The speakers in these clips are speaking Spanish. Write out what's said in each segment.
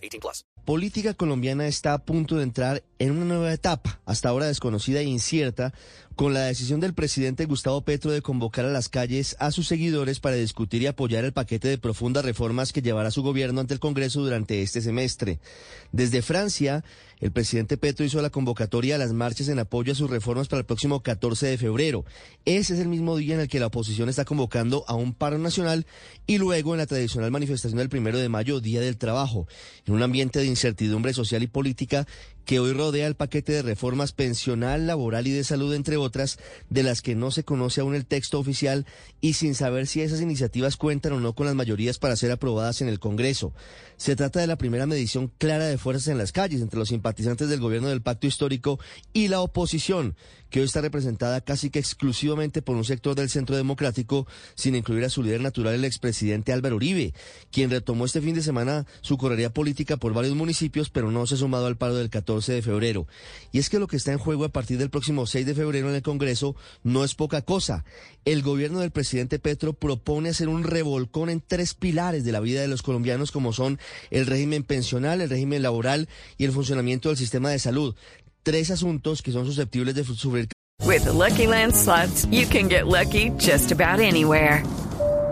18 plus. Política colombiana está a punto de entrar en una nueva etapa, hasta ahora desconocida e incierta, con la decisión del presidente Gustavo Petro de convocar a las calles a sus seguidores para discutir y apoyar el paquete de profundas reformas que llevará su gobierno ante el Congreso durante este semestre. Desde Francia, el presidente Petro hizo la convocatoria a las marchas en apoyo a sus reformas para el próximo 14 de febrero. Ese es el mismo día en el que la oposición está convocando a un paro nacional y luego en la tradicional manifestación del primero de mayo, Día del Trabajo, en un ambiente de incertidumbre social y política que hoy rodea el paquete de reformas pensional, laboral y de salud, entre otras, de las que no se conoce aún el texto oficial y sin saber si esas iniciativas cuentan o no con las mayorías para ser aprobadas en el Congreso. Se trata de la primera medición clara de fuerzas en las calles entre los simpatizantes del gobierno del pacto histórico y la oposición, que hoy está representada casi que exclusivamente por un sector del centro democrático, sin incluir a su líder natural, el expresidente Álvaro Uribe, quien retomó este fin de semana su correría política por varios municipios, pero no se ha sumado al paro del 14 de febrero. Y es que lo que está en juego a partir del próximo 6 de febrero en el Congreso no es poca cosa. El gobierno del presidente Petro propone hacer un revolcón en tres pilares de la vida de los colombianos como son el régimen pensional, el régimen laboral y el funcionamiento del sistema de salud. Tres asuntos que son susceptibles de sufrir. With Lucky you can get lucky just about anywhere.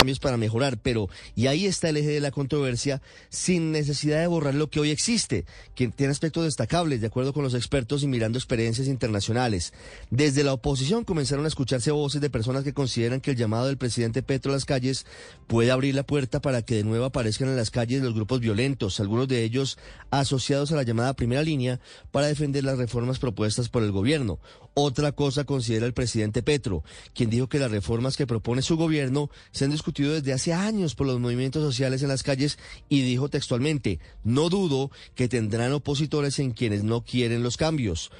Cambios para mejorar, pero y ahí está el eje de la controversia sin necesidad de borrar lo que hoy existe, que tiene aspectos destacables de acuerdo con los expertos y mirando experiencias internacionales. Desde la oposición comenzaron a escucharse voces de personas que consideran que el llamado del presidente Petro a las calles puede abrir la puerta para que de nuevo aparezcan en las calles los grupos violentos, algunos de ellos asociados a la llamada primera línea para defender las reformas propuestas por el gobierno. Otra cosa considera el presidente Petro, quien dijo que las reformas que propone su gobierno se han discutido desde hace años por los movimientos sociales en las calles y dijo textualmente, no dudo que tendrán opositores en quienes no quieren los cambios.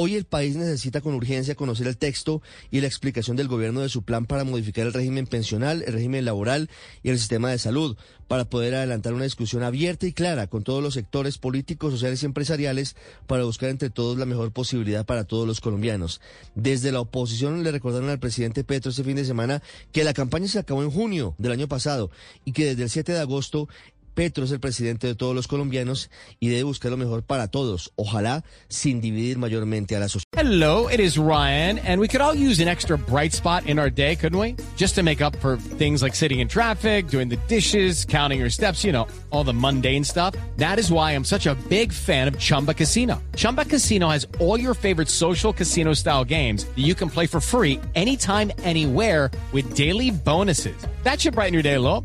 Hoy el país necesita con urgencia conocer el texto y la explicación del gobierno de su plan para modificar el régimen pensional, el régimen laboral y el sistema de salud, para poder adelantar una discusión abierta y clara con todos los sectores políticos, sociales y empresariales para buscar entre todos la mejor posibilidad para todos los colombianos. Desde la oposición le recordaron al presidente Petro este fin de semana que la campaña se acabó en junio del año pasado y que desde el 7 de agosto Petro es el presidente de todos los colombianos y debe buscar lo mejor para todos, ojalá sin dividir mayormente a la sociedad. Hello, it is Ryan, and we could all use an extra bright spot in our day, couldn't we? Just to make up for things like sitting in traffic, doing the dishes, counting your steps, you know, all the mundane stuff. That is why I'm such a big fan of Chumba Casino. Chumba Casino has all your favorite social casino style games that you can play for free anytime, anywhere with daily bonuses. That should brighten your day a little.